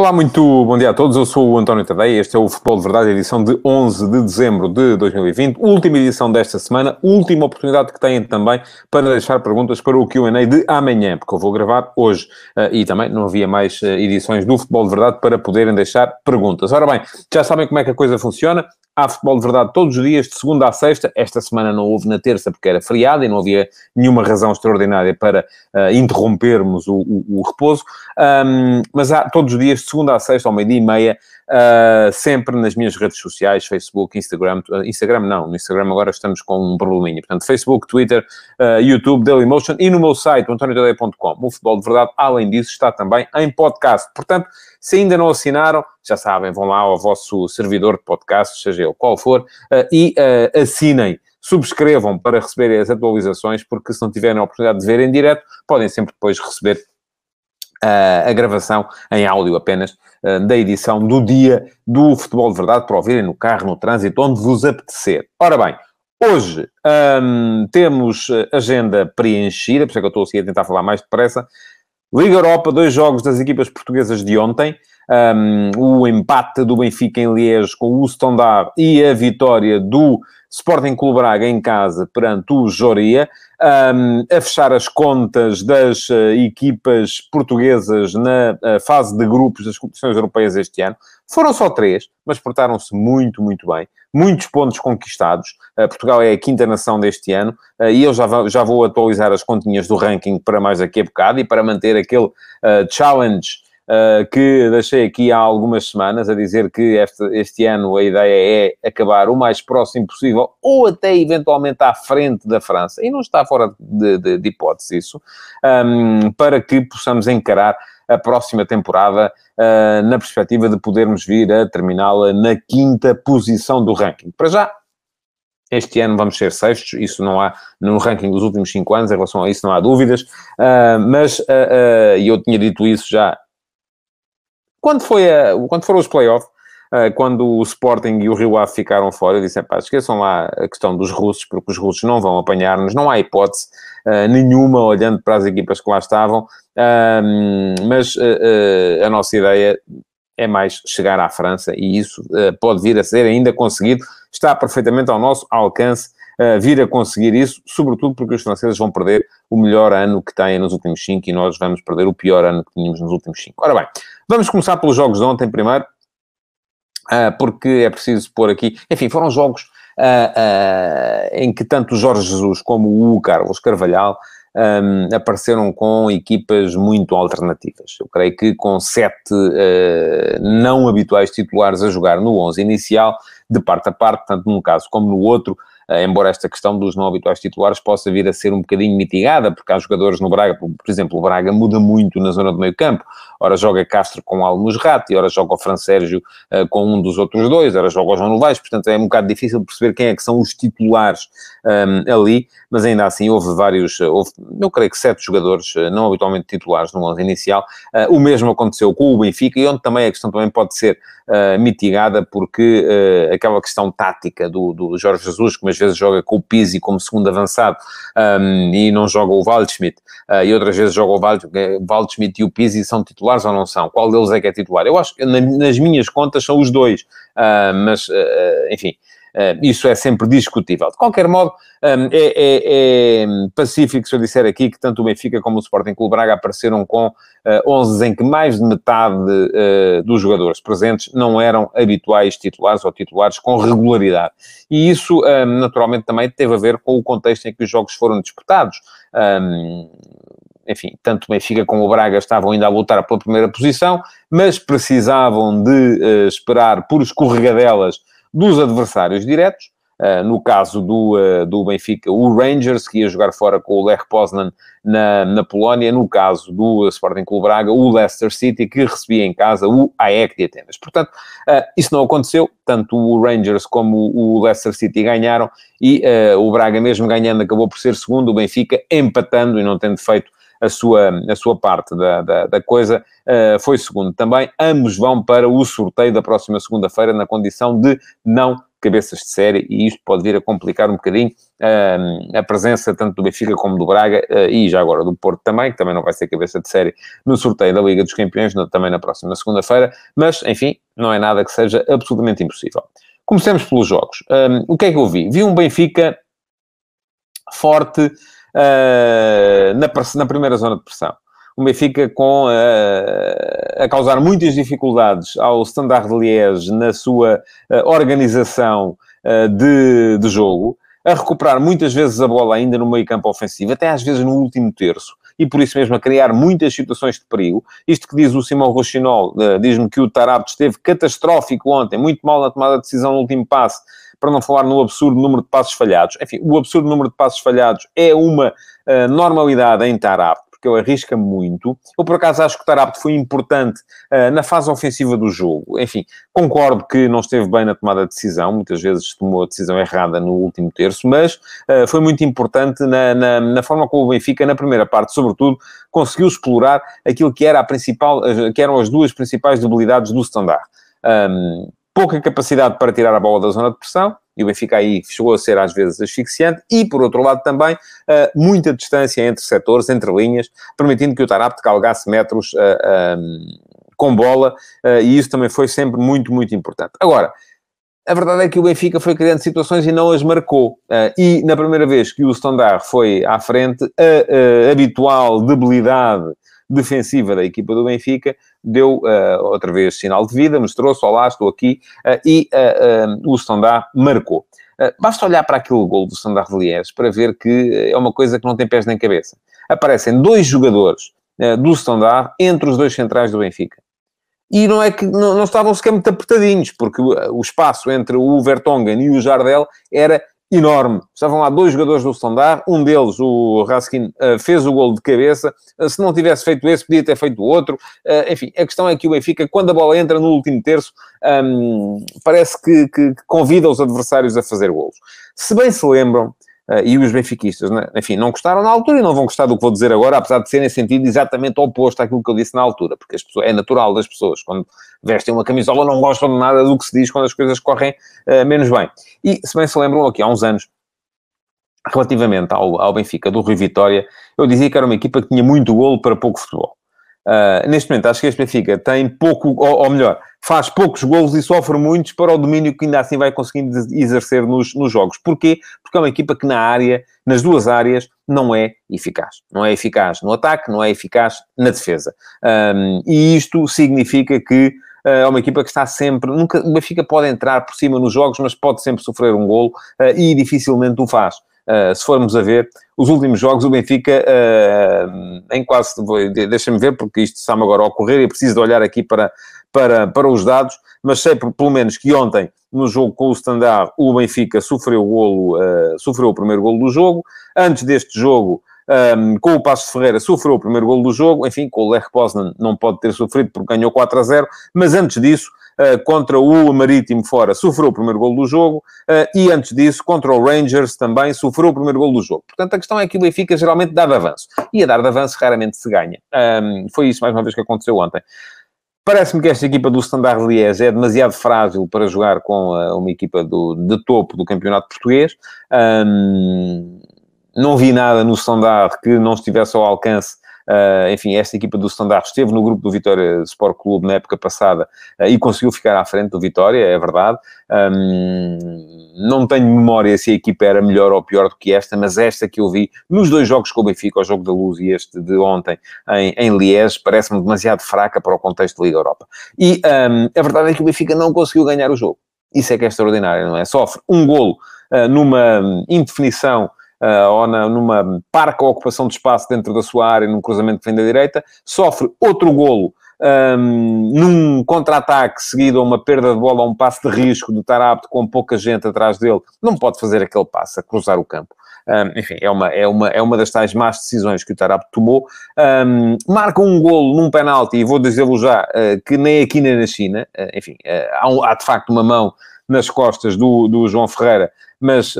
Olá, muito bom dia a todos. Eu sou o António Tadeia. Este é o Futebol de Verdade, edição de 11 de dezembro de 2020. Última edição desta semana. Última oportunidade que têm também para deixar perguntas para o Q&A de amanhã, porque eu vou gravar hoje. Uh, e também não havia mais uh, edições do Futebol de Verdade para poderem deixar perguntas. Ora bem, já sabem como é que a coisa funciona. Há futebol de verdade todos os dias, de segunda a sexta. Esta semana não houve na terça porque era feriado e não havia nenhuma razão extraordinária para uh, interrompermos o, o, o repouso. Um, mas há todos os dias, de segunda a sexta, ao meio-dia e meia, uh, sempre nas minhas redes sociais, Facebook, Instagram. Uh, Instagram não, no Instagram agora estamos com um probleminha. Portanto, Facebook, Twitter, YouTube, Dailymotion e no meu site, antoniotadeia.com. O futebol de verdade, além disso, está também em podcast. Portanto, se ainda não assinaram, já sabem, vão lá ao vosso servidor de podcast, seja ele qual for, uh, e uh, assinem, subscrevam para receberem as atualizações, porque se não tiverem a oportunidade de ver em direto, podem sempre depois receber uh, a gravação em áudio apenas da edição do dia do Futebol de Verdade, para ouvirem no carro, no trânsito, onde vos apetecer. Ora bem, Hoje um, temos agenda preenchida, por isso é que eu estou assim a tentar falar mais depressa. Liga Europa, dois jogos das equipas portuguesas de ontem. Um, o empate do Benfica em Liège com o Standard e a vitória do Sporting Clube Braga em casa perante o Joria. Um, a fechar as contas das uh, equipas portuguesas na uh, fase de grupos das competições europeias este ano. Foram só três, mas portaram-se muito, muito bem. Muitos pontos conquistados. Uh, Portugal é a quinta nação deste ano uh, e eu já, vou, já vou atualizar as continhas do ranking para mais daqui a bocado e para manter aquele uh, challenge que deixei aqui há algumas semanas a dizer que este, este ano a ideia é acabar o mais próximo possível ou até eventualmente à frente da França. E não está fora de, de, de hipótese isso, um, para que possamos encarar a próxima temporada uh, na perspectiva de podermos vir a terminá-la na quinta posição do ranking. Para já, este ano vamos ser sextos, isso não há no ranking dos últimos cinco anos, em relação a isso não há dúvidas, uh, mas uh, eu tinha dito isso já quando, foi a, quando foram os playoffs, Uh, quando o Sporting e o Rio Ave ficaram fora, eu disse, pá, esqueçam lá a questão dos russos, porque os russos não vão apanhar-nos, não há hipótese uh, nenhuma, olhando para as equipas que lá estavam, uh, mas a nossa ideia é mais chegar à França, e isso pode vir a ser ainda conseguido, está perfeitamente ao nosso alcance, vir a conseguir isso, sobretudo porque os franceses vão perder o melhor ano que têm nos últimos cinco, e nós vamos perder o pior ano que tínhamos nos últimos cinco. Ora bem, vamos começar pelos jogos de ontem primeiro, uh, porque é preciso pôr aqui. Enfim, foram jogos uh, uh, em que tanto o Jorge Jesus como o Carlos Carvalhal um, apareceram com equipas muito alternativas. Eu creio que com sete não habituais titulares a jogar no 11 inicial, de parte a parte, tanto num caso como no outro, embora esta questão dos não habituais titulares possa vir a ser um bocadinho mitigada, porque há jogadores no Braga, por, exemplo, o Braga muda muito na zona do meio campo, ora joga Castro com Almos Ratti, ora joga o Fran Sérgio uh, com um dos outros dois, ora joga o João Novaes, portanto é um bocado difícil perceber quem é que são os titulares um, ehm, ali, mas ainda assim houve vários, houve, eu creio que sete jogadores uh, não habitualmente titulares no 11 inicial, uh, o mesmo aconteceu com o Benfica, e onde também a questão também pode ser mitigada, porque aquela questão tática do, do Jorge Jesus, que às vezes joga com o Pizzi como segundo avançado um, e não joga o Waldschmidt, uh, e outras vezes joga o Waldschmidt e o Pizzi são titulares ou não são? Qual deles é que é titular? Eu acho que nas minhas contas são os dois, uh, mas, uh, enfim, Uh, isso é sempre discutível. De qualquer modo, é, é, é, pacífico se eu disser aqui que tanto o Benfica como o Sporting Clube Braga apareceram com uh, 11 em que mais de metade uh, dos jogadores presentes não eram habituais titulares ou titulares com regularidade. E isso, naturalmente, também teve a ver com o contexto em que os jogos foram disputados. Um, enfim, tanto o Benfica como o Braga estavam ainda a lutar pela primeira posição, mas precisavam de uh, esperar por escorregadelas dos adversários diretos. Uh, no caso do, uh, do Benfica, o Rangers, que ia jogar fora com o Lech Poznan na, na Polónia. No caso do Sporting Clube Braga, o Leicester City, que recebia em casa o AEK de Atenas. Portanto, isso não aconteceu. Tanto o Rangers como o Leicester City ganharam e o Braga, mesmo ganhando, acabou por ser segundo. O Benfica empatando e não tendo feito a sua, a sua parte da, da, da coisa, uh, foi segundo também. Ambos vão para o sorteio da próxima segunda-feira na condição de não cabeças de série e isto pode vir a complicar um bocadinho uh, a presença tanto do Benfica como do Braga uh, e já agora do Porto também, que também não vai ser cabeça de série no sorteio da Liga dos Campeões, no, também na próxima segunda-feira, mas enfim, não é nada que seja absolutamente impossível. Comecemos pelos jogos. Um, o que é que eu vi? Vi um Benfica forte na, na primeira zona de pressão o Benfica com uh, a causar muitas dificuldades ao Standard de Liège na sua uh, organização uh, de, de jogo, a recuperar muitas vezes a bola ainda no meio campo ofensivo, até às vezes no último terço, e por isso mesmo a criar muitas situações de perigo. Isto que diz o Simão Rochinol, diz-me que o Tarabto esteve catastrófico ontem, muito mal na tomada de decisão no último passe, para não falar no absurdo número de passos falhados. Enfim, o absurdo número de passos falhados é uma uh, normalidade em Tarapto porque ele arrisca muito. Eu, por acaso, acho que o Tarapto foi importante uh, na fase ofensiva do jogo. Enfim, concordo que não esteve bem na tomada de decisão, muitas vezes tomou a decisão errada no último terço, mas uh, foi muito importante na, na, na, forma como o Benfica, na primeira parte, sobretudo, conseguiu explorar aquilo que, era a principal, que eram as duas principais debilidades do Standard. Um, pouca capacidade para tirar a bola da zona de pressão, e o Benfica aí chegou a ser às vezes asfixiante, e por outro lado também uh, muita distância entre setores, entre linhas, permitindo que o Tarapte calgasse metros eh, um, com bola, uh, e isso também foi sempre muito, muito importante. Agora, a verdade é que o Benfica foi criando situações e não as marcou. e na primeira vez que o Standard foi à frente, a, a habitual debilidade defensiva da equipa do Benfica deu uh, outra vez sinal de vida, mostrou-se, olá, estou aqui, uh, e uh, o Standard marcou. basta olhar para aquele gol do Standard Liège para ver que é uma coisa que não tem pés nem cabeça. Aparecem dois jogadores do Standard entre os dois centrais do Benfica. E não é que não, não estavam sequer muito apertadinhos, porque o espaço entre o Vertonghen e o Jardel era enorme. Estavam lá dois jogadores do Standard, um deles, o Raskin, eh, fez o gol de cabeça. Eh, se não tivesse feito esse, podia ter feito outro. Eh, enfim, a questão é que o Benfica, quando a bola entra no último terço, um, parece que, que, convida os adversários a fazer golos. Se bem se lembram, e os benfiquistas, né? enfim, não gostaram na altura e não vão gostar do que vou dizer agora, apesar de serem sentido exatamente oposto àquilo que eu disse na altura, porque as pessoas, é natural das pessoas, quando vestem uma camisola, não gostam de nada do que se diz quando as coisas correm uh, menos bem. E, se bem se lembram, aqui há uns anos, relativamente ao, ao Benfica do Rio Vitória, eu dizia que era uma equipa que tinha muito golo para pouco futebol. Uh, neste momento, acho que este Benfica tem pouco, ou, ou, melhor, faz poucos golos e sofre muitos para o domínio que ainda assim vai conseguindo exercer nos, nos jogos. Porquê? Porque é uma equipa que na área, nas duas áreas, não é eficaz. Não é eficaz no ataque, não é eficaz na defesa. Um, e isto significa que uh, é uma equipa que está sempre. Nunca, o Benfica pode entrar por cima nos jogos, mas pode sempre sofrer um golo uh, e dificilmente o faz. Uh, se formos a ver, os últimos jogos, o Benfica, uh, em quase, deixa-me ver, porque isto está-me agora a ocorrer e preciso de olhar aqui para, para, para os dados, mas sei pelo menos que ontem, no jogo com o Standard, o Benfica sofreu o, golo, uh, sofreu o primeiro golo do jogo. Antes deste jogo, um, com o Passo Ferreira, sofreu o primeiro golo do jogo. Enfim, com o Lech Poznan não pode ter sofrido porque ganhou 4 a 0. Mas antes disso, contra o Marítimo fora, sofreu o primeiro gol do jogo, uh, e antes disso, contra o Rangers também sofreu o primeiro gol do jogo. Portanto, a questão é que o Benfica geralmente dá de avanço, e a dar de avanço raramente se ganha. Foi isso, mais uma vez, que aconteceu ontem. Parece-me que esta equipa do Standard Liège é demasiado frágil para jogar com uh, uma equipa do, de topo do campeonato português. Um, não vi nada no Standard que não estivesse ao alcance Uh, enfim, esta equipa do Standard esteve no grupo do Vitória Sport Clube na época passada uh, e conseguiu ficar à frente do Vitória, é verdade. Um, não tenho memória se a equipa era melhor ou pior do que esta, mas esta que eu vi nos dois jogos com o Benfica, o jogo da Luz e este de ontem em, em Liège, parece-me demasiado fraca para o contexto da Liga Europa. E um, a verdade é que o Benfica não conseguiu ganhar o jogo. Isso é que é extraordinário, não é? Sofre um golo uh, numa indefinição uh, ou na, numa parca ocupação de espaço dentro da sua área, num cruzamento que vem da direita, sofre outro golo um, num contra-ataque seguido a uma perda de bola, a um passe de risco do Tarapto com pouca gente atrás dele, não pode fazer aquele passe a cruzar o campo. Um, enfim, é uma, é, uma, é uma das tais más decisões que o Tarapto tomou. Um, marca um golo num penalti, e vou dizê-lo já, uh, que nem aqui nem na China. Uh, enfim, uh, há, há, de facto uma mão nas costas do, do João Ferreira, mas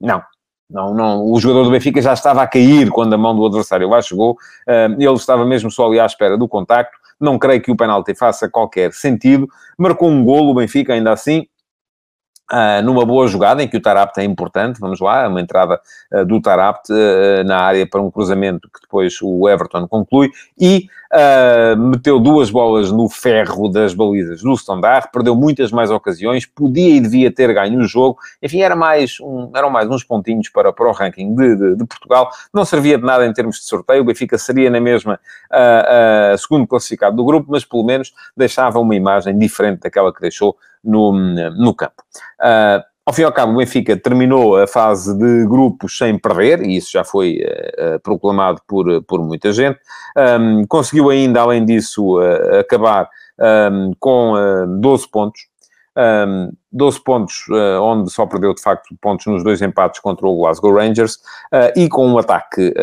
não, Não, não, o jogador do Benfica já estava a cair quando a mão do adversário lá chegou. ele estava mesmo só ali à espera do contacto. Não creio que o penalti faça qualquer sentido. Marcou um golo o Benfica, ainda assim. Uh, numa boa jogada em que o Tarapt é importante, vamos lá, uma entrada uh, do Tarapt uh, na área para um cruzamento que depois o Everton conclui e meteu duas bolas no ferro das balizas do Standard, perdeu muitas mais ocasiões, podia e devia ter ganho o jogo, enfim, era mais um, eram mais uns pontinhos para, para o ranking de, de, de, Portugal, não servia de nada em termos de sorteio, o Benfica seria na mesma segundo classificado do grupo, mas pelo menos deixava uma imagem diferente daquela que deixou no, no campo. Uh, ao fim e ao cabo, o Benfica terminou a fase de grupos sem perder, e isso já foi uh, proclamado por, por muita gente. Um, conseguiu ainda, além disso, uh, acabar um, com uh, 12 pontos. Um, 12 pontos, uh, onde só perdeu de facto pontos nos dois empates contra o Glasgow Rangers, e com um ataque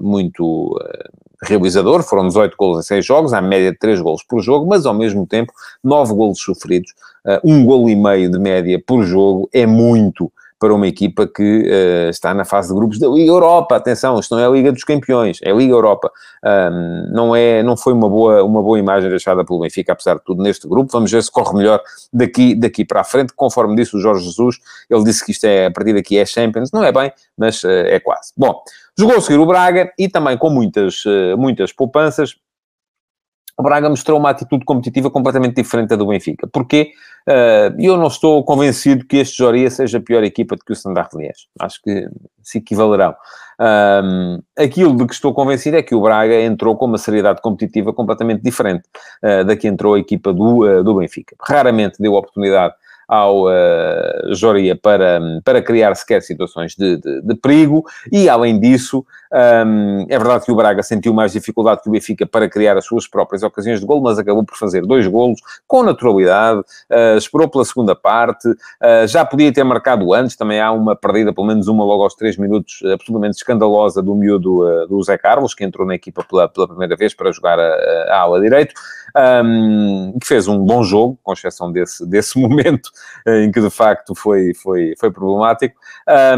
muito realizador, foram 18 golos em 6 jogos, à média de 3 golos por jogo, mas ao mesmo tempo 9 golos sofridos, uh, um golo e meio de média por jogo é muito para uma equipa que uh, está na fase de grupos da Liga Europa. Atenção, isto não é a Liga dos Campeões, é a Liga Europa. Não, é, não foi uma boa, uma boa imagem deixada pelo Benfica, apesar de tudo, neste grupo. Vamos ver se corre melhor daqui, daqui para a frente. Conforme disse o Jorge Jesus, ele disse que isto é, a partir daqui é Champions. Não é bem, mas uh, é quase. Bom, jogou a seguir o Braga e também com muitas, uh, muitas poupanças o Braga mostrou uma atitude competitiva completamente diferente da do Benfica. Porquê? Uh, eu não estou convencido que este Joria seja a pior equipa do que o Standard Liège. Acho que se equivalerão. Aquilo de que estou convencido é que o Braga entrou com uma seriedade competitiva completamente diferente uh, da que entrou a equipa do, do Benfica. Raramente deu oportunidade ao uh, Joria para, para criar sequer situações de, de, de perigo. E, além disso, um, é verdade que o Braga sentiu mais dificuldade que o Benfica para criar as suas próprias ocasiões de gol, mas acabou por fazer dois golos com naturalidade, uh, esperou pela segunda parte, uh, já podia ter marcado antes, também há uma perdida, pelo menos uma logo aos três minutos, absolutamente escandalosa do miúdo uh, do Zé Carlos, que entrou na equipa pela, pela primeira vez para jogar a, a ala direito, um, que fez um bom jogo, com exceção desse, desse momento em que de facto foi, foi, foi problemático,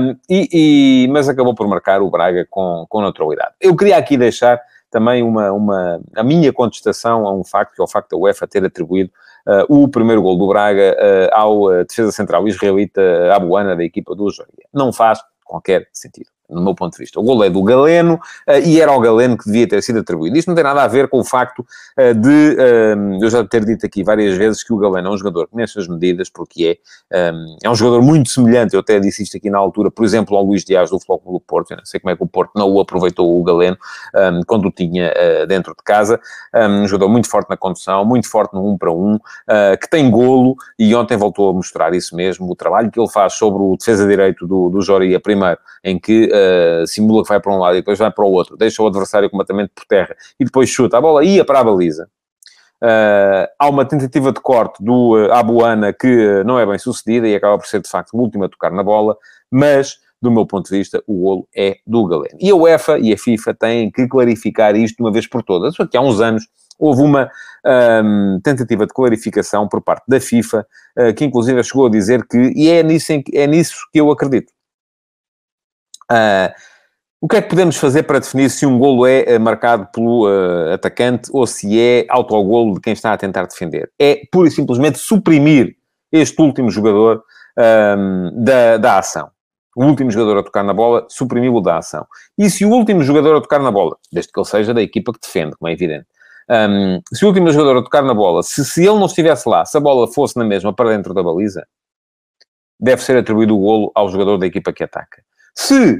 um, e, e, mas acabou por marcar o Braga com, com naturalidade. Eu queria aqui deixar também uma, uma, a minha contestação a um facto, que é o facto da UEFA ter atribuído uh, o primeiro gol do Braga uh, ao uh, defesa central israelita Abuana da equipa do Joria. Não faz qualquer sentido no meu ponto de vista. O gol é do Galeno uh, e era ao Galeno que devia ter sido atribuído. Isto não tem nada a ver com o facto uh, de, uh, eu já ter dito aqui várias vezes que o Galeno é um jogador que nessas medidas, porque é, um, é um jogador muito semelhante, eu até disse isto aqui na altura, por exemplo, ao Luís Dias do Futebol do Porto, eu não sei como é que o Porto não o aproveitou o Galeno um, quando o tinha dentro de casa, um, um, jogador muito forte na condução, muito forte no 1 um para 1, um, que tem golo e ontem voltou a mostrar isso mesmo, o trabalho que ele faz sobre o defesa direito do, do Joria primeiro, em que uh, simula que vai para um lado e depois vai para o outro, deixa o adversário completamente por terra e depois chuta, a bola ia para a baliza. Uh, há uma tentativa de corte do uh, Abuana que não é bem sucedida e acaba por ser de facto o último a tocar na bola, mas do meu ponto de vista, o golo é do Galeno. E a UEFA e a FIFA têm que clarificar isto de uma vez por todas. Só que há uns anos houve uma um, tentativa de clarificação por parte da FIFA, uh, que inclusive chegou a dizer que, e é nisso, em, é nisso que eu acredito, Uh, o que é que podemos fazer para definir se um golo é eh, marcado pelo uh, atacante ou se é autogolo de quem está a tentar defender? É pura e simplesmente suprimir este último jogador um, da, da ação. O último jogador a tocar na bola, suprimi-lo da ação. E se o último jogador a tocar na bola, desde que ele seja da equipa que defende, como é evidente, um, se o último jogador a tocar na bola, se, se ele não estivesse lá, se a bola fosse na mesma para dentro da baliza, deve ser atribuído o golo ao jogador da equipa que ataca. Se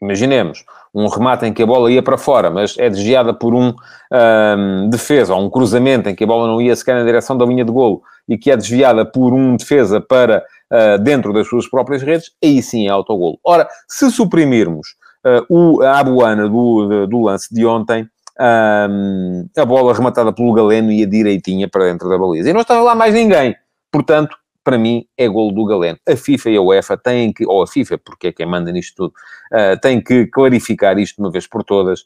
imaginemos, um remate em que a bola ia para fora, mas é desviada por um, um defesa, ou um cruzamento em que a bola não ia sequer na direção da linha de golo, e que é desviada por um defesa para uh, dentro das suas próprias redes, aí sim é autogolo. Ora, se suprimirmos uh, o, a Abuana do, do lance de ontem, um, a bola rematada pelo Galeno ia direitinha para dentro da baliza. E não estava lá mais ninguém. Portanto, para mim, é golo do Galeno. A FIFA e a UEFA têm que, ou a FIFA, porque é quem manda nisto tudo, uh, têm que clarificar isto de uma vez por todas,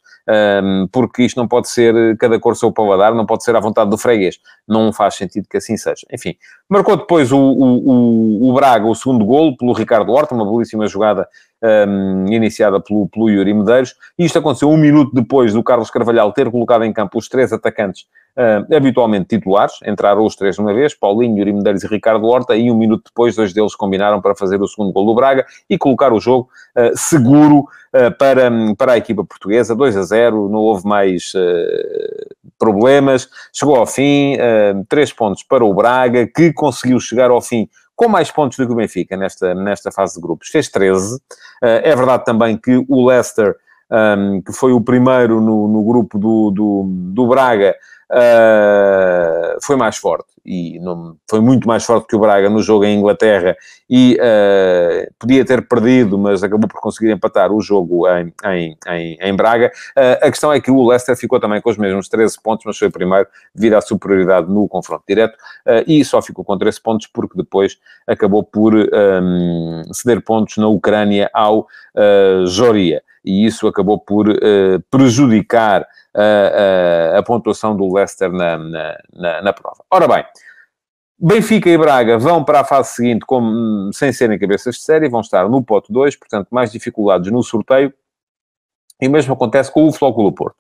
um, porque isto não pode ser cada cor seu paladar, não pode ser à vontade do freguês. Não faz sentido que assim seja. Enfim, marcou depois o, o, o, o Braga o segundo golo pelo Ricardo Horta, uma belíssima jogada um, iniciada pelo, pelo Yuri Medeiros. Isto aconteceu um minuto depois do Carlos Carvalhal ter colocado em campo os três atacantes uh, habitualmente titulares. Entraram os três de uma vez, Paulinho, Yuri Medeiros e Ricardo Horta, e um minuto depois, dois deles combinaram para fazer o segundo gol do Braga e colocar o jogo uh, seguro uh, para, para a equipa portuguesa. 2 a 0, não houve mais problemas. Chegou ao fim, três pontos para o Braga, que conseguiu chegar ao fim com mais pontos do que o Benfica nesta, nesta fase de grupos. Fez 13. é verdade também que o Leicester, um, que foi o primeiro no, no grupo do, do, do Braga, uh, foi mais forte e não, foi muito mais forte que o Braga no jogo em Inglaterra e uh, podia ter perdido, mas acabou por conseguir empatar o jogo em, em, em, em Braga. Uh, a questão é que o Leicester ficou também com os mesmos 13 pontos, mas foi primeiro devido à superioridade no confronto direto e só ficou com 13 pontos porque depois acabou por um, ceder pontos na Ucrânia ao Joria e isso acabou por prejudicar a, a, pontuação do Leicester na, na, na, na, prova. Ora bem, Benfica e Braga vão para a fase seguinte como, sem serem cabeças de série, vão estar no pote 2, portanto, mais dificuldades no sorteio. E o mesmo acontece com o Flóculo Porto.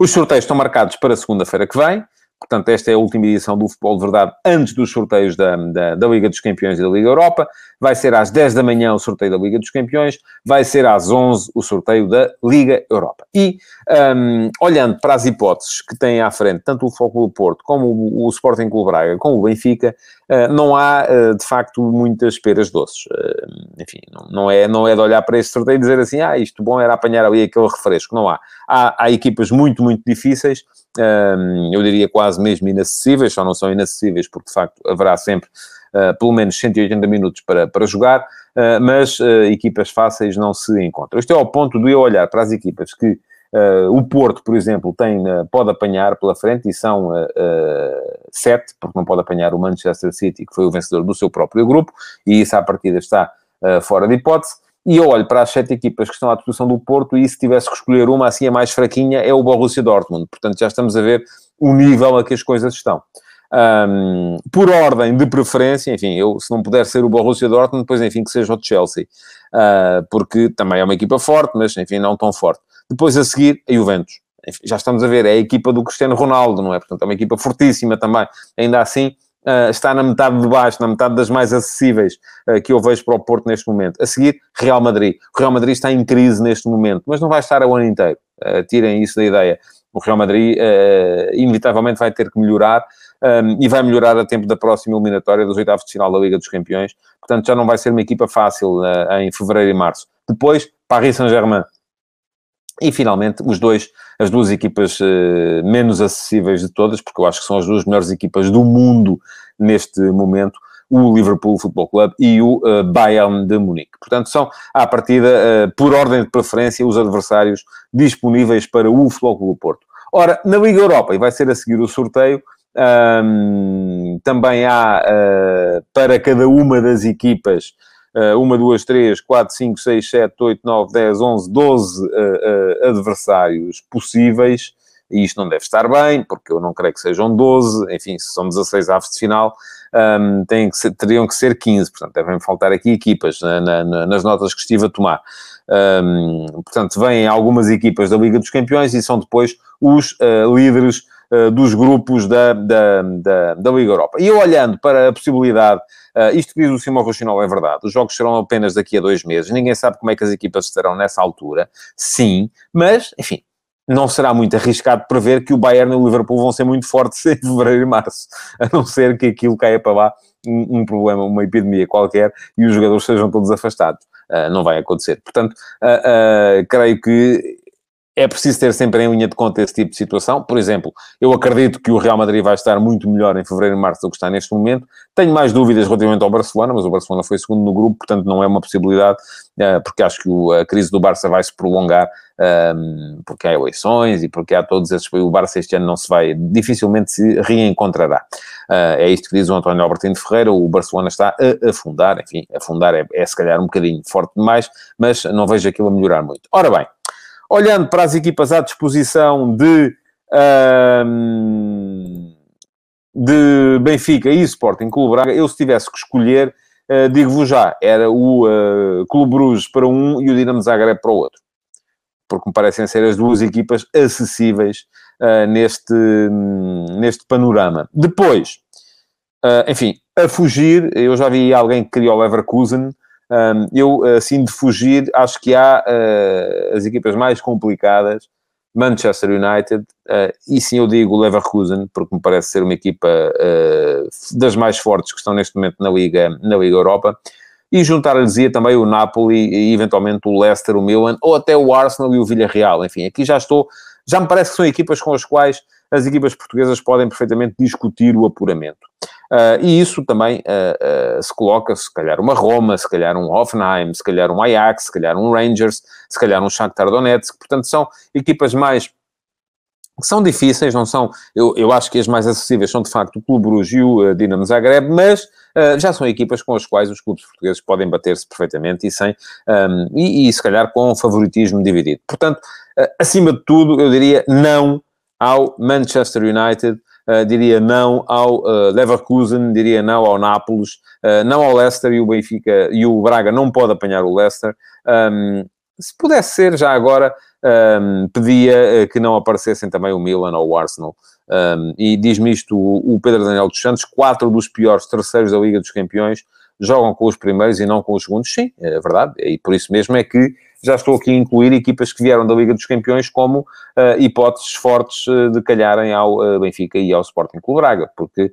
Os sorteios estão marcados para segunda-feira que vem. Portanto, esta é a última edição do Futebol de Verdade antes dos sorteios da, da, da, Liga dos Campeões e da Liga Europa. Vai ser às 10 da manhã o sorteio da Liga dos Campeões, vai ser às 11 o sorteio da Liga Europa. E, um, olhando para as hipóteses que têm à frente, tanto o Futebol do Porto, como o, o Sporting Clube Braga, como o Benfica, uh, não há, uh, de facto, muitas peras doces. Uh, enfim, não, não, é, não é de olhar para este sorteio e dizer assim, ah, isto bom era apanhar ali aquele refresco. Não há. Há, há equipas muito, muito difíceis, eu diria quase mesmo inacessíveis, só não são inacessíveis porque, de facto, haverá sempre pelo menos 180 minutos para, para jogar, uh, mas uh, equipas fáceis não se encontram. Isto é ao ponto de eu olhar para as equipas que o Porto, por exemplo, tem, pode apanhar pela frente, e são sete, porque não pode apanhar o Manchester City, que foi o vencedor do seu próprio grupo, e isso à partida está fora de hipótese. E eu olho para as sete equipas que estão à disposição do Porto e se tivesse que escolher uma, assim a mais fraquinha, é o Borussia Dortmund. Portanto, já estamos a ver o nível a que as coisas estão. Um, por ordem de preferência, enfim, eu se não puder ser o Borussia Dortmund, depois, enfim, que seja o Chelsea. Uh, porque também é uma equipa forte, mas, enfim, não tão forte. Depois, a seguir, a Juventus. Enfim, já estamos a ver, é a equipa do Cristiano Ronaldo, não é? Portanto, é uma equipa fortíssima também. Ainda assim, Uh, está na metade de baixo, na metade das mais acessíveis uh, que eu vejo para o Porto neste momento. A seguir, Real Madrid. O Real Madrid está em crise neste momento, mas não vai estar o ano inteiro. Uh, tirem isso da ideia. O Real Madrid, inevitavelmente, vai ter que melhorar um, e vai melhorar a tempo da próxima eliminatória dos oitavos de final da Liga dos Campeões. Portanto, já não vai ser uma equipa fácil em fevereiro e março. Depois, Paris Saint-Germain. E finalmente, os dois, as duas equipas uh, menos acessíveis de todas, porque eu acho que são as duas melhores equipas do mundo neste momento, o Liverpool Football Club e o uh, Bayern de Munique. Portanto, são, à partida, uh, por ordem de preferência, os adversários disponíveis para o Futebol Clube Porto. Ora, na Liga Europa, e vai ser a seguir o sorteio, um, também há, para cada uma das equipas, uh, uma, duas, três, quatro, cinco, seis, sete, oito, nove, dez, onze, doze uh, adversários possíveis, e isto não deve estar bem, porque eu não creio que sejam 12, enfim, se são 16 aves de final, um, têm que ser, teriam que ser 15, portanto, devem faltar aqui equipas na, na, nas notas que estive a tomar. Um, portanto, vêm algumas equipas da Liga dos Campeões e são depois os uh, líderes uh, dos grupos da, da, da, da, Liga Europa. E olhando para a possibilidade Uh, isto que diz o Simão Rochinol é verdade. Os jogos serão apenas daqui a dois meses. Ninguém sabe como é que as equipas estarão nessa altura. Sim, mas, enfim, não será muito arriscado prever que o Bayern e o Liverpool vão ser muito fortes em fevereiro e março, a não ser que aquilo caia para lá um, um problema, uma epidemia qualquer e os jogadores sejam todos afastados. Uh, não vai acontecer. Portanto, uh, uh, creio que é preciso ter sempre em linha de conta esse tipo de situação. Por exemplo, eu acredito que o Real Madrid vai estar muito melhor em fevereiro e março do que está neste momento. Tenho mais dúvidas relativamente ao Barcelona, mas o Barcelona foi segundo no grupo, portanto não é uma possibilidade, eh, porque acho que a crise do Barça vai se prolongar, ehm, porque há eleições e porque há todos esses... O Barça este ano não se vai, dificilmente se reencontrará. Eh, é isto que diz o António Albertino Ferreira, o Barcelona está a afundar, enfim, afundar é, é se calhar um bocadinho forte demais, mas não vejo aquilo a melhorar muito. Ora bem, Olhando para as equipas à disposição de, de Benfica e Sporting Clube Braga, eu se tivesse que escolher, uh, digo-vos já, era o uh, Clube Bruges para um e o Dinamo Zagreb para o outro. Porque me parecem ser as duas equipas acessíveis uh, neste, neste panorama. Depois, enfim, a fugir, eu já vi alguém que criou o Leverkusen, eu, assim, de fugir, acho que há as equipas mais complicadas Manchester United, uh, e sim eu digo Leverkusen, porque me parece ser uma equipa das mais fortes que estão neste momento na Liga, na Liga Europa, e juntar-lhes também o Napoli e eventualmente o Leicester, o Milan, ou até o Arsenal e o Villarreal, enfim, aqui já estou, já me parece que são equipas com as quais as equipas portuguesas podem perfeitamente discutir o apuramento. Uh, e isso também uh, uh, se coloca, se calhar uma Roma, se calhar um Hoffenheim, se calhar um Ajax, se calhar um Rangers, se calhar um Shakhtar Donetsk, portanto são equipas mais que são difíceis, não são, eu, eu acho que as mais acessíveis são de facto o Clube Bruges e o uh, Dinamo Zagreb, mas uh, já são equipas com as quais os clubes portugueses podem bater-se perfeitamente e sem, um, e, e, se calhar com um favoritismo dividido. Portanto, uh, acima de tudo, eu diria não ao Manchester United, uh, diria não ao uh, Leverkusen, diria não ao Nápoles, uh, não ao Leicester e o Benfica e o Braga não pode apanhar o Leicester. Um, se pudesse ser, já agora, um, pedia que não aparecessem também o Milan ou o Arsenal. Um, e diz-me isto o, o Pedro Daniel dos Santos, quatro dos piores terceiros da Liga dos Campeões jogam com os primeiros e não com os segundos. Sim, é verdade. E por isso mesmo é que já estou aqui a incluir equipas que vieram da Liga dos Campeões como uh, hipóteses fortes uh, de calharem ao uh, Benfica e ao Sporting Clube Braga, porque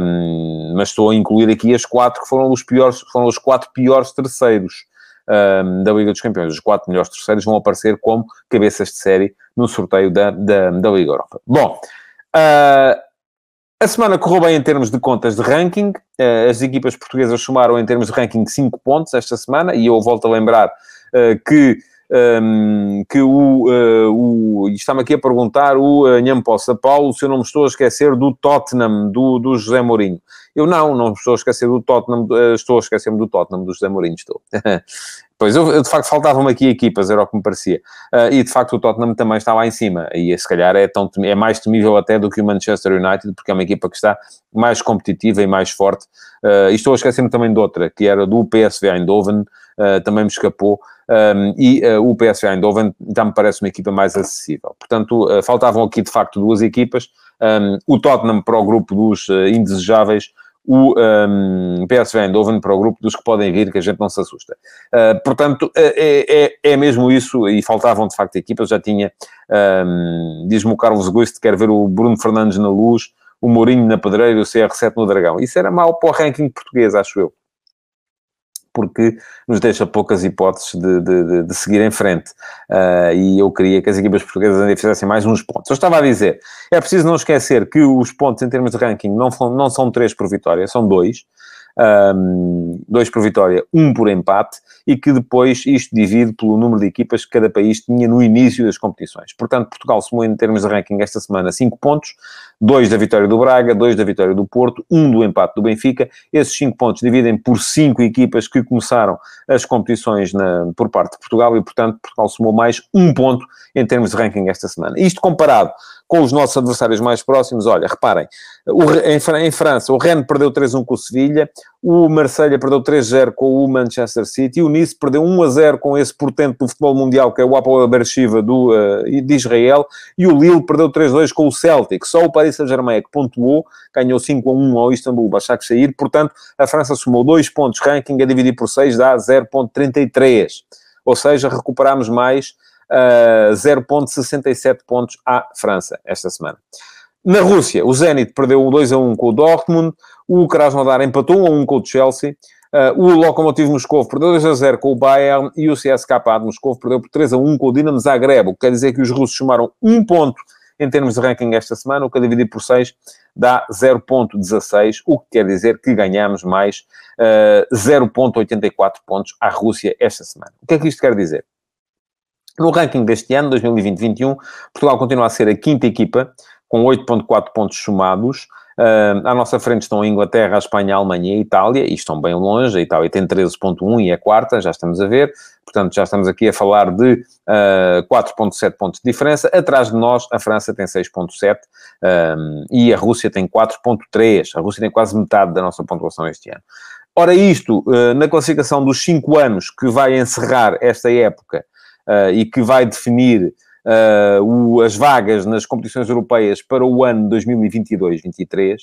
um, mas estou a incluir aqui as quatro que foram os piores, foram os quatro piores terceiros um, da Liga dos Campeões. Os quatro melhores terceiros vão aparecer como cabeças de série no sorteio da, da, da Liga Europa. Bom, a semana correu bem em termos de contas de ranking. As equipas portuguesas somaram em termos de ranking 5 pontos esta semana, e eu volto a lembrar que, um, ehm, que o, uh, o está-me aqui a perguntar o uh, Nhampossa Paulo se eu não me estou a esquecer do Tottenham, do, do José Mourinho. Eu não, não me estou a esquecer do Tottenham, estou a esquecer-me do Tottenham, do José Mourinho, estou. Pois, eu, de facto, faltavam-me aqui equipas, era o que me parecia. Uh, e, de facto, o Tottenham também está lá em cima. E, se calhar, é, tão, é mais temível até do que o Manchester United, porque é uma equipa que está mais competitiva e mais forte. Uh, e estou a esquecer-me também de outra, que era do PSV Eindhoven, uh, também me escapou. Um, e o PSV Eindhoven já me parece uma equipa mais acessível. Portanto, faltavam aqui, de facto, duas equipas. Um, o Tottenham para o grupo dos indesejáveis, o um, PSV Eindhoven para o grupo dos que podem vir, que a gente não se assusta. Uh, portanto, é, é, é, mesmo isso, e faltavam de facto equipas, já tinha, um, diz-me o Carlos Guiste, quer ver o Bruno Fernandes na luz, o Mourinho na Pedreira e o CR7 no Dragão. Isso era mau para o ranking português, acho eu porque nos deixa poucas hipóteses de, de, de seguir em frente. Uh, e eu queria que as equipas portuguesas ainda fizessem mais uns pontos. Eu estava a dizer, é preciso não esquecer que os pontos em termos de ranking não, não são três por vitória, são dois um, dois por vitória, um por empate, e que depois isto divide pelo número de equipas que cada país tinha no início das competições. Portanto, Portugal somou em termos de ranking esta semana 5 pontos, 2 da vitória do Braga, 2 da vitória do Porto, 1 um do empate do Benfica. Esses 5 pontos dividem por 5 equipas que começaram as competições na, por parte de Portugal e, portanto, Portugal somou mais um ponto em termos de ranking esta semana. Isto comparado com os nossos adversários mais próximos, olha, reparem, em, França o Rennes perdeu 3-1 com o Sevilha, o Marselha perdeu 3-0 com o Manchester City, o Nice perdeu 1-0 com esse portento do futebol mundial, que é o Apoel Beersheba do, uh, de Israel, e o Lille perdeu 3-2 com o Celtic. Só o Paris Saint-Germain é que pontuou, ganhou 5-1 ao Istanbul Başakşehir, portanto, a França somou 2 pontos ranking, a dividir por 6 dá 0.33. Ou seja, recuperamos mais uh, 0,67 pontos à França esta semana. Na Rússia, o Zenit perdeu 2 a 1 com o Dortmund, o Krasnodar empatou 1 a 1 com o Chelsea, uh, o Lokomotiv Moscou perdeu 2 a 0 com o Bayern e o CSKA de Moscou perdeu por 3 a 1 com o Dinamo Zagreb, o que quer dizer que os russos somaram um ponto em termos de ranking esta semana, o que a dividir por 6 dá 0.16, o que quer dizer que ganhamos mais uh, 0.84 pontos à Rússia esta semana. O que é que isto quer dizer? No ranking deste ano, 2020-21, Portugal continua a ser a quinta equipa, com 8.4 pontos somados. Uh, à nossa frente estão a Inglaterra, a Espanha, a Alemanha e a Itália, e estão bem longe. A Itália tem 13.1 e é quarta, já estamos a ver. Portanto, já estamos aqui a falar de uh, 4.7 pontos de diferença. Atrás de nós, a França tem 6.7 um, e a Rússia tem 4.3. A Rússia tem quase metade da nossa pontuação este ano. Ora, isto, na classificação dos 5 anos que vai encerrar esta época e que vai definir uh, o, as vagas nas competições europeias para o ano 2022-23,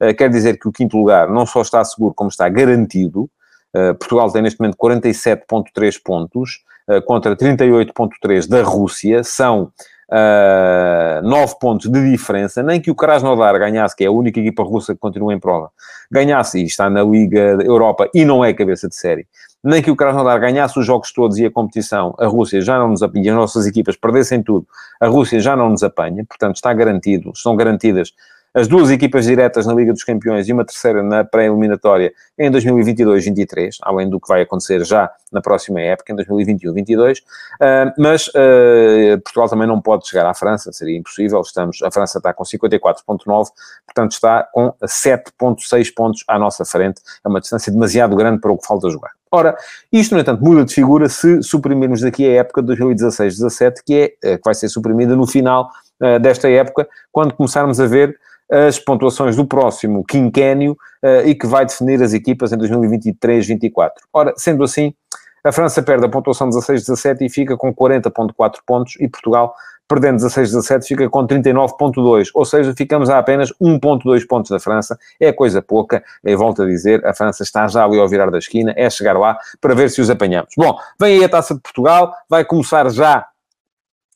uh, quer dizer que o quinto lugar não só está seguro, como está garantido. Uh, Portugal tem neste momento 47,3 pontos contra 38,3 da Rússia. São uh, 9 pontos de diferença, nem que o Krasnodar ganhasse, que é a única equipa russa que continua em prova, ganhasse e está na Liga Europa e não é cabeça de série, nem que o Krasnodar ganhasse os jogos todos e a competição, a Rússia já não nos apanha, as nossas equipas perdessem tudo, a Rússia já não nos apanha, portanto está garantido, estão garantidas as duas equipas diretas na Liga dos Campeões e uma terceira na pré-eliminatória em 2022-23, além do que vai acontecer já na próxima época, em 2021-22, uh, ah, mas uh, Portugal também não pode chegar à França, seria impossível, estamos, a França está com 54.9, portanto está com 7.6 pontos à nossa frente, é uma distância demasiado grande para o que falta jogar. Ora, isto, no entanto, muda de figura se suprimirmos daqui a época de 2016-17, que é, eh, que vai ser suprimida no final uh, desta época, quando começarmos a ver as pontuações do próximo quinquênio uh, e que vai definir as equipas em 2023-24. Ora, sendo assim, a França perde a pontuação 16-17 e fica com 40.4 pontos e Portugal, perdendo 16-17, fica com 39.2, ou seja, ficamos a apenas 1.2 pontos da França, é coisa pouca, e volto a dizer, a França está já ali ao virar da esquina, é chegar lá para ver se os apanhamos. Bom, vem aí a Taça de Portugal, vai começar já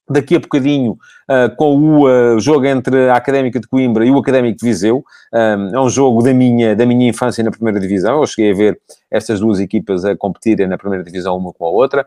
daqui a bocadinho uh, com o uh, jogo entre a Académica de Coimbra e o Académico de Viseu. Um, é um jogo da minha, da minha infância na primeira divisão. Eu cheguei a ver estas duas equipas a competirem na primeira divisão uma com a outra.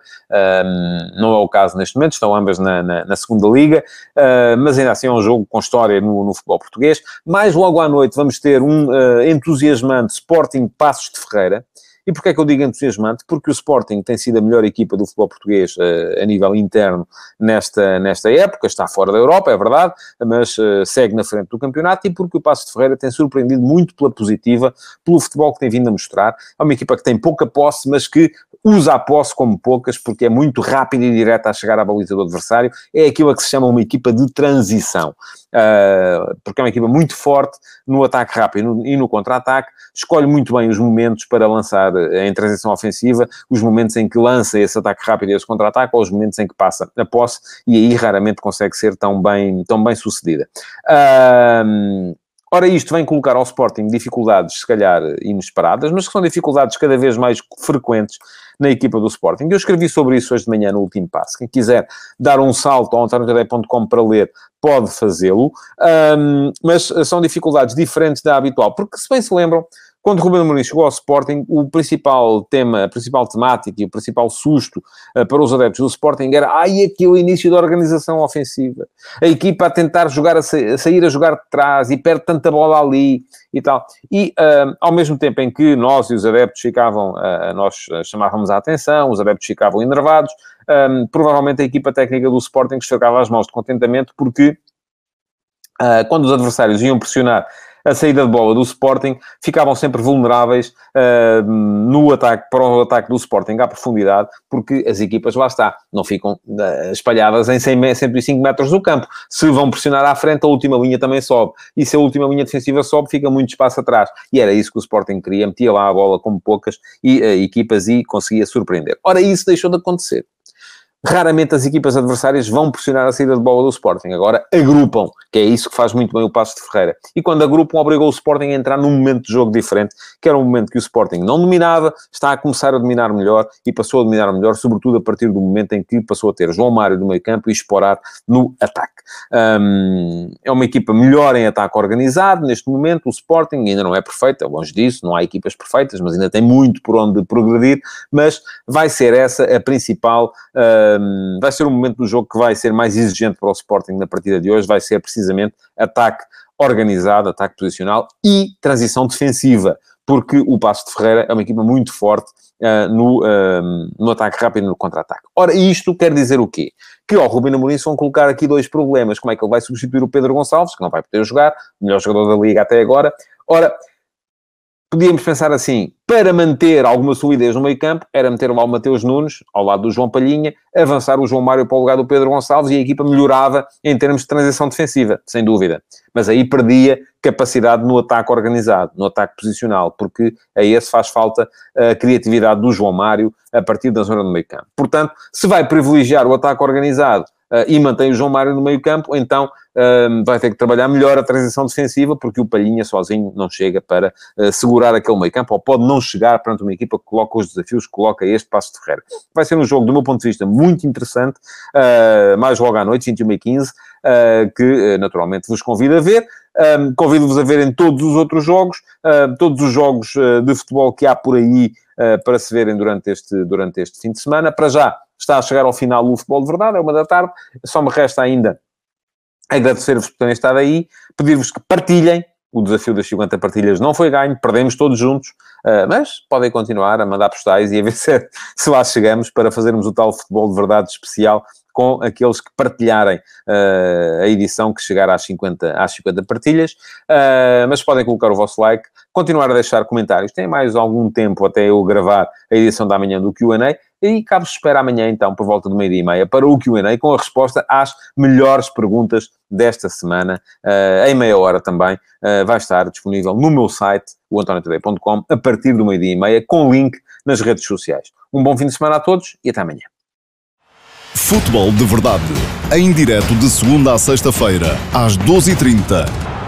Não é o caso neste momento, estão ambas na, na, na segunda liga, uh, mas ainda assim é um jogo com história no, no futebol português. Mais logo à noite vamos ter um entusiasmante Sporting Passos de Ferreira. E porquê é que eu digo entusiasmante? Porque o Sporting tem sido a melhor equipa do futebol português uh, a nível interno nesta, nesta época, está fora da Europa, é verdade, mas uh, segue na frente do campeonato e porque o Passo de Ferreira tem surpreendido muito pela positiva, pelo futebol que tem vindo a mostrar. É uma equipa que tem pouca posse, mas que usa a posse como poucas, porque é muito rápida e direta a chegar à baliza do adversário. É aquilo que se chama uma equipa de transição, uh, porque é uma equipa muito forte no ataque rápido e no, no contra-ataque, escolhe muito bem os momentos para lançar eh, em transição ofensiva, os momentos em que lança esse ataque rápido e esse contra-ataque, ou os momentos em que passa a posse, e aí raramente consegue ser tão bem, tão bem sucedida. Uh, Ora, isto vem colocar ao Sporting dificuldades, se calhar, inesperadas, mas que são dificuldades cada vez mais frequentes na equipa do Sporting. Eu escrevi sobre isso hoje de manhã no último passo. Quem quiser dar um salto ao antoniotadeia.com para ler, pode fazê-lo. Um, mas são dificuldades diferentes da habitual, porque se bem se lembram, quando Ruben Amorim chegou ao Sporting, o principal tema, a principal temática e o principal susto uh, para os adeptos do Sporting era ai, aqui o início da organização ofensiva. A equipa a tentar jogar, a, sa a sair a jogar de trás e perde tanta bola ali e tal. E uh, ao mesmo tempo em que nós e os adeptos ficavam, uh, nós chamávamos a atenção, os adeptos ficavam enervados, um, provavelmente a equipa técnica do Sporting esfregava as mãos de contentamento porque quando os adversários iam pressionar a saída de bola do Sporting, ficavam sempre vulneráveis uh, no ataque, para o ataque do Sporting à profundidade, porque as equipas, lá está, não ficam uh, espalhadas em 100, 105 metros do campo. Se vão pressionar à frente, a última linha também sobe. E se a última linha defensiva sobe, fica muito espaço atrás. E era isso que o Sporting queria, metia lá a bola como poucas e, uh, equipas e conseguia surpreender. Ora, isso deixou de acontecer. Raramente as equipas adversárias vão pressionar a saída de bola do Sporting. Agora agrupam, que é isso que faz muito bem o passo de Ferreira. E quando agrupam, obrigou o Sporting a entrar num momento de jogo diferente, que era um momento que o Sporting não dominava, está a começar a dominar melhor e passou a dominar melhor, sobretudo a partir do momento em que passou a ter João Mário no meio campo e explorar no ataque. Um, é uma equipa melhor em ataque organizado neste momento. O Sporting ainda não é perfeito, é longe disso, não há equipas perfeitas, mas ainda tem muito por onde progredir. Mas vai ser essa a principal. Uh, vai ser um momento do jogo que vai ser mais exigente para o Sporting na partida de hoje, vai ser precisamente ataque organizado, ataque posicional e transição defensiva, porque o Passo de Ferreira é uma equipa muito forte uh, no, no ataque rápido e no contra-ataque. Ora, isto quer dizer o quê? Que ao Rubino Amorim vão colocar aqui dois problemas. Como é que ele vai substituir o Pedro Gonçalves, que não vai poder jogar, melhor jogador da Liga até agora. Ora, podíamos pensar assim, para manter alguma solidez no meio campo, era meter lá o Mateus Nunes, ao lado do João Palhinha, avançar o João Mário para o lugar do Pedro Gonçalves e a equipa melhorava em termos de transição defensiva, sem dúvida. Mas aí perdia capacidade no ataque organizado, no ataque posicional, porque a esse faz falta a criatividade do João Mário a partir da zona do meio campo. Portanto, se vai privilegiar o ataque organizado e mantém o João Mário no meio campo, então uh, vai ter que trabalhar melhor a transição defensiva, porque o Palhinha sozinho não chega para uh, segurar aquele meio campo, ou pode não chegar perante uma equipa que coloca os desafios, que coloca este passo de Ferreira. Vai ser um jogo, do meu ponto de vista, muito interessante, mais logo à noite, 21 e 15, que naturalmente vos convido a ver. Um, Convido-vos a verem todos os outros jogos, uh, todos os jogos uh, de futebol que há por aí uh, para se verem durante este, durante este fim de semana. Para já, está a chegar ao final o futebol de verdade, é uma da tarde. Só me resta ainda agradecer-vos por terem estado aí, pedir-vos que partilhem. O desafio das 50 partilhas não foi ganho, perdemos todos juntos, uh, mas podem continuar a mandar postais e a ver se, se lá chegamos para fazermos o tal futebol de verdade especial com aqueles que partilharem uh, a edição que chegar às 50, às 50 partilhas. Uh, mas podem colocar o vosso like, continuar a deixar comentários. Tem mais algum tempo até eu gravar a edição da manhã do QA. E cabe-se esperar amanhã, então, por volta do meio-dia e meia, para o QA com a resposta às melhores perguntas desta semana. Uh, em meia hora também vai estar disponível no meu site, o a partir do meio-dia e meia, com link nas redes sociais. Um bom fim de semana a todos e até amanhã. Futebol de Verdade. Em direto de segunda a sexta-feira, às 12h30